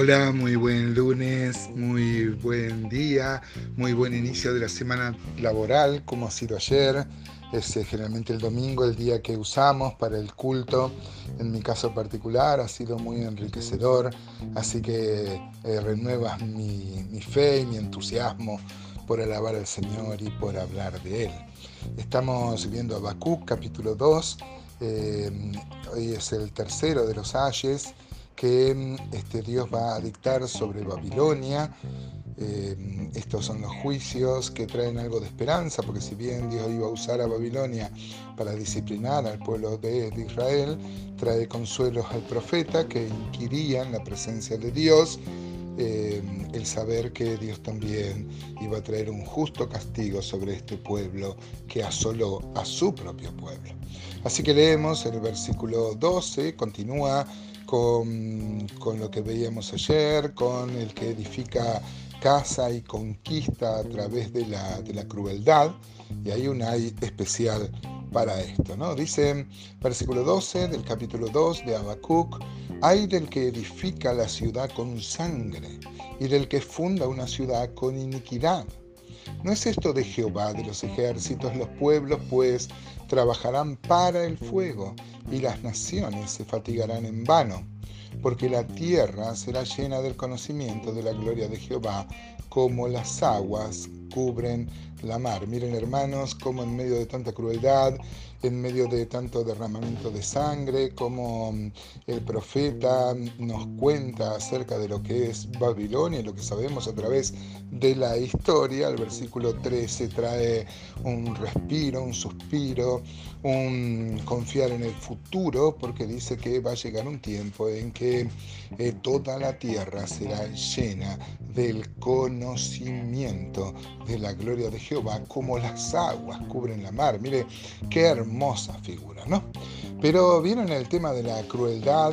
Hola, muy buen lunes, muy buen día, muy buen inicio de la semana laboral, como ha sido ayer. Es eh, generalmente el domingo el día que usamos para el culto. En mi caso particular ha sido muy enriquecedor, así que eh, renuevas mi, fe y mi entusiasmo por alabar al Señor y por hablar de Él. Estamos viendo Habacuc capítulo 2. Eh, hoy es el tercero de los ayes que este, Dios va a dictar sobre Babilonia. Eh, estos son los juicios que traen algo de esperanza, porque si bien Dios iba a usar a Babilonia para disciplinar al pueblo de, Israel, trae consuelos al profeta que inquirían la presencia de Dios, eh, el saber que Dios también iba a traer un justo castigo sobre este pueblo que asoló a su propio pueblo. Así que leemos el versículo 12, continúa con, lo que veíamos ayer, con el que edifica casa y conquista a través de la, crueldad, y hay un hay especial para esto. ¿no? Dice versículo 12 del capítulo 2 de Habacuc, hay del que edifica la ciudad con sangre y del que funda una ciudad con iniquidad. ¿No es esto de Jehová de los ejércitos? Los pueblos pues trabajarán para el fuego y las naciones se fatigarán en vano, porque la tierra será llena del conocimiento de la gloria de Jehová, como las aguas cubren la mar. Miren hermanos, como en medio de tanta crueldad, en medio de tanto derramamiento de sangre, como mm, el profeta nos cuenta acerca de lo que es Babilonia, lo que sabemos a través de la historia. El versículo 13 trae un respiro, un suspiro, un confiar en el futuro, porque dice que va a llegar un tiempo en que eh, toda la tierra será llena del conocimiento de la gloria de Jehová, como las aguas cubren la mar. Mire, qué hermosa figura, ¿no? Pero vieron el tema de la crueldad,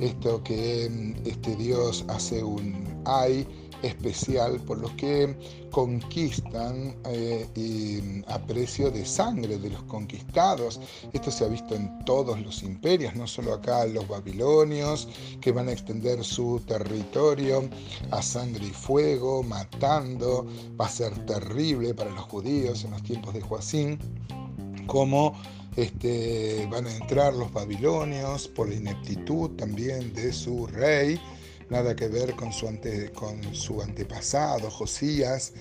esto que mm, este Dios hace un ay especial por los que conquistan eh, a precio de sangre de los conquistados. Esto se ha visto en todos los imperios, no solo acá los babilonios, que van a extender su territorio a sangre y fuego, matando. Va a ser terrible para los judíos en los tiempos de Joacín, como este, van a entrar los babilonios por la ineptitud también de su rey. Nada que ver con su, con su antepasado, Josías,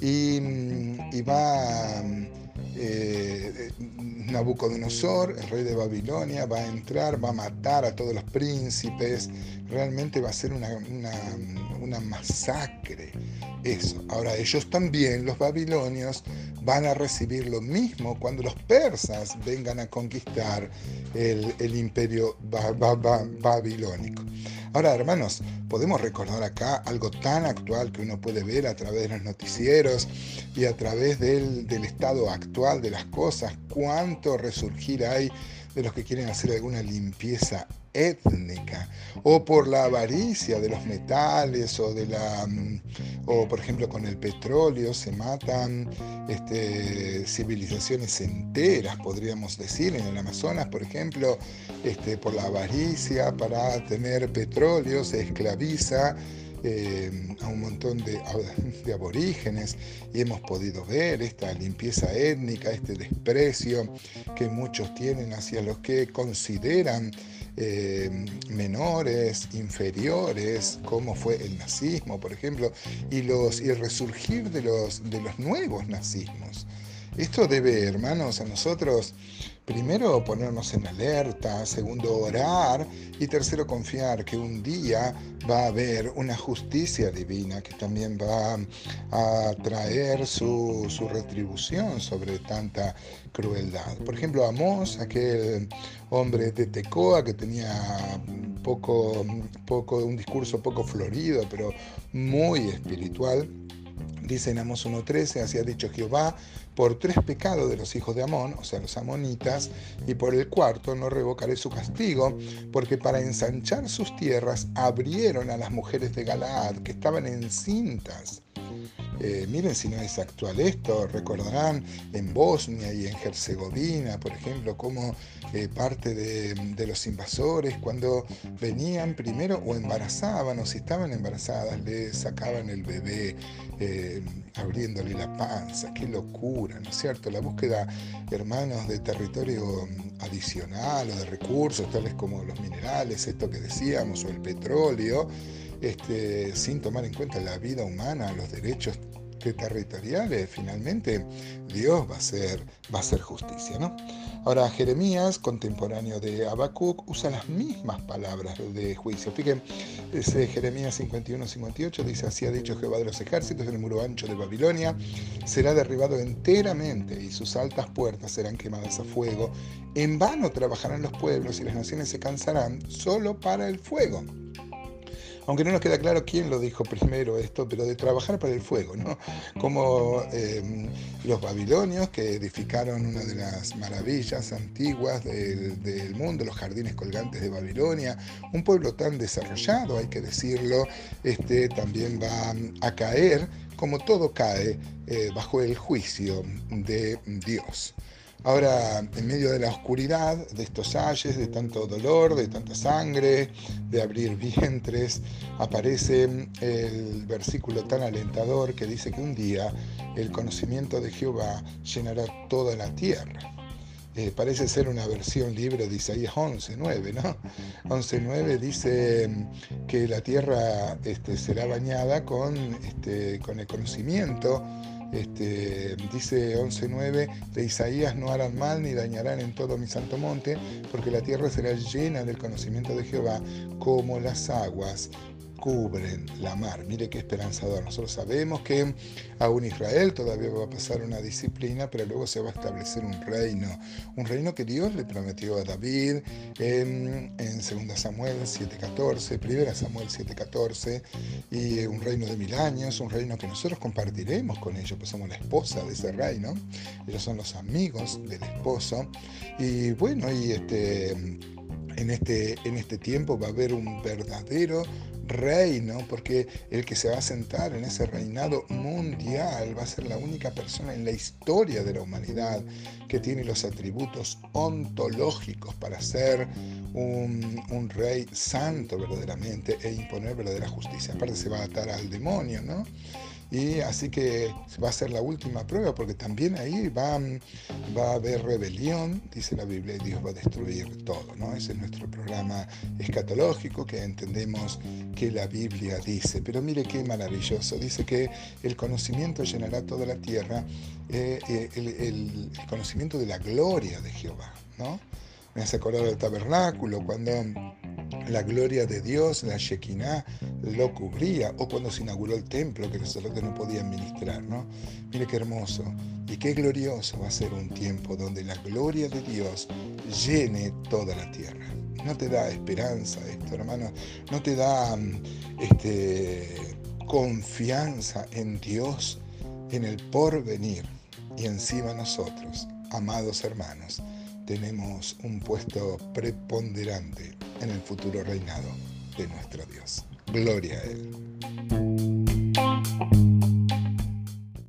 y, mm, va eh, Nabucodonosor, el rey de Babilonia, va a entrar, va a matar a todos los príncipes, realmente va a ser una, una masacre eso. Ahora ellos también, los babilonios, van a recibir lo mismo cuando los persas vengan a conquistar el, imperio babilónico. Ahora, hermanos, podemos recordar acá algo tan actual que uno puede ver a través de los noticieros y a través del, del estado actual de las cosas, cuánto resurgir hay de los que quieren hacer alguna limpieza étnica o por la avaricia de los metales o de la mm, o por ejemplo con el petróleo se matan este, civilizaciones enteras podríamos decir en el Amazonas por ejemplo este, por la avaricia para tener petróleo se esclaviza eh, a un montón de, aborígenes y hemos podido ver esta limpieza étnica, este desprecio que muchos tienen hacia los que consideran eh, menores, inferiores, como fue el nazismo, por ejemplo, y, los, y el resurgir de los nuevos nazismos. Esto debe, hermanos, a nosotros Primero, ponernos en alerta, segundo, orar y tercero, confiar que un día va a haber una justicia divina que también va a traer su, retribución sobre tanta crueldad. Por ejemplo, Amós, aquel hombre de Tecoa que tenía poco, poco, un discurso poco florido, pero muy espiritual, Dice en Amos 1.13, así ha dicho Jehová, por tres pecados de los hijos de Amón, o sea, los amonitas, y por el cuarto no revocaré su castigo, porque para ensanchar sus tierras abrieron a las mujeres de Galaad, que estaban encintas. Eh, miren si no es actual esto, recordarán en Bosnia y en Herzegovina, por ejemplo, cómo eh, parte de, los invasores cuando venían primero o embarazaban o si estaban embarazadas le sacaban el bebé eh, abriéndole la panza, qué locura, ¿no es cierto? La búsqueda, hermanos, de territorio adicional o de recursos tales como los minerales, esto que decíamos, o el petróleo, este, sin tomar en cuenta la vida humana, los derechos territoriales, finalmente Dios va a hacer, va a justicia. ¿no? Ahora, Jeremías, contemporáneo de Habacuc, usa las mismas palabras de juicio. Fíjense, Jeremías 51-58 dice, así ha dicho Jehová de los ejércitos, el muro ancho de Babilonia será derribado enteramente y sus altas puertas serán quemadas a fuego. En vano trabajarán los pueblos y las naciones se cansarán solo para el fuego aunque no nos queda claro quién lo dijo primero esto, pero de trabajar para el fuego, ¿no? Como eh, los babilonios que edificaron una de las maravillas antiguas del, mundo, los jardines colgantes de Babilonia, un pueblo tan desarrollado, hay que decirlo, este, también va a caer, como todo cae, eh, bajo el juicio de Dios. Ahora, en medio de la oscuridad, de estos ayes, de tanto dolor, de tanta sangre, de abrir vientres, aparece el versículo tan alentador que dice que un día el conocimiento de Jehová llenará toda la tierra. Eh, parece ser una versión libre de Isaías 11.9, ¿no? 11.9 dice que la tierra este, será bañada con, este, con el conocimiento este, dice 11.9 de Isaías, no harán mal ni dañarán en todo mi santo monte, porque la tierra será llena del conocimiento de Jehová como las aguas cubren la mar. Mire qué esperanzador. Nosotros sabemos que aún Israel todavía va a pasar una disciplina, pero luego se va a establecer un reino. Un reino que Dios le prometió a David en, en 2 Samuel 7.14, 1 Samuel 7.14, y un reino de mil años, un reino que nosotros compartiremos con ellos, pues somos la esposa de ese reino. Ellos son los amigos del esposo. Y bueno, y este en este, en este tiempo va a haber un verdadero reino, porque el que se va a sentar en ese reinado mundial va a ser la única persona en la historia de la humanidad que tiene los atributos ontológicos para ser un, un rey santo verdaderamente e imponer verdadera justicia. Aparte se va a atar al demonio, ¿no? Y así que va a ser la última prueba, porque también ahí va, va a haber rebelión, dice la Biblia, y Dios va a destruir todo. ¿no? Ese es nuestro programa escatológico que entendemos que la Biblia dice. Pero mire qué maravilloso. Dice que el conocimiento llenará toda la tierra, eh, eh, el, el, conocimiento de la gloria de Jehová. ¿no? Me hace acordar del tabernáculo, cuando la gloria de Dios, la Shekinah, lo cubría, o cuando se inauguró el templo, que los sacerdotes no podían ministrar, ¿no? Mire qué hermoso y qué glorioso va a ser un tiempo donde la gloria de Dios llene toda la tierra. ¿No te da esperanza esto, hermano? ¿No te da mm, este, confianza en Dios, en el porvenir y encima nosotros, amados hermanos? Tenemos un puesto preponderante en el futuro reinado de nuestro Dios. Gloria a Él.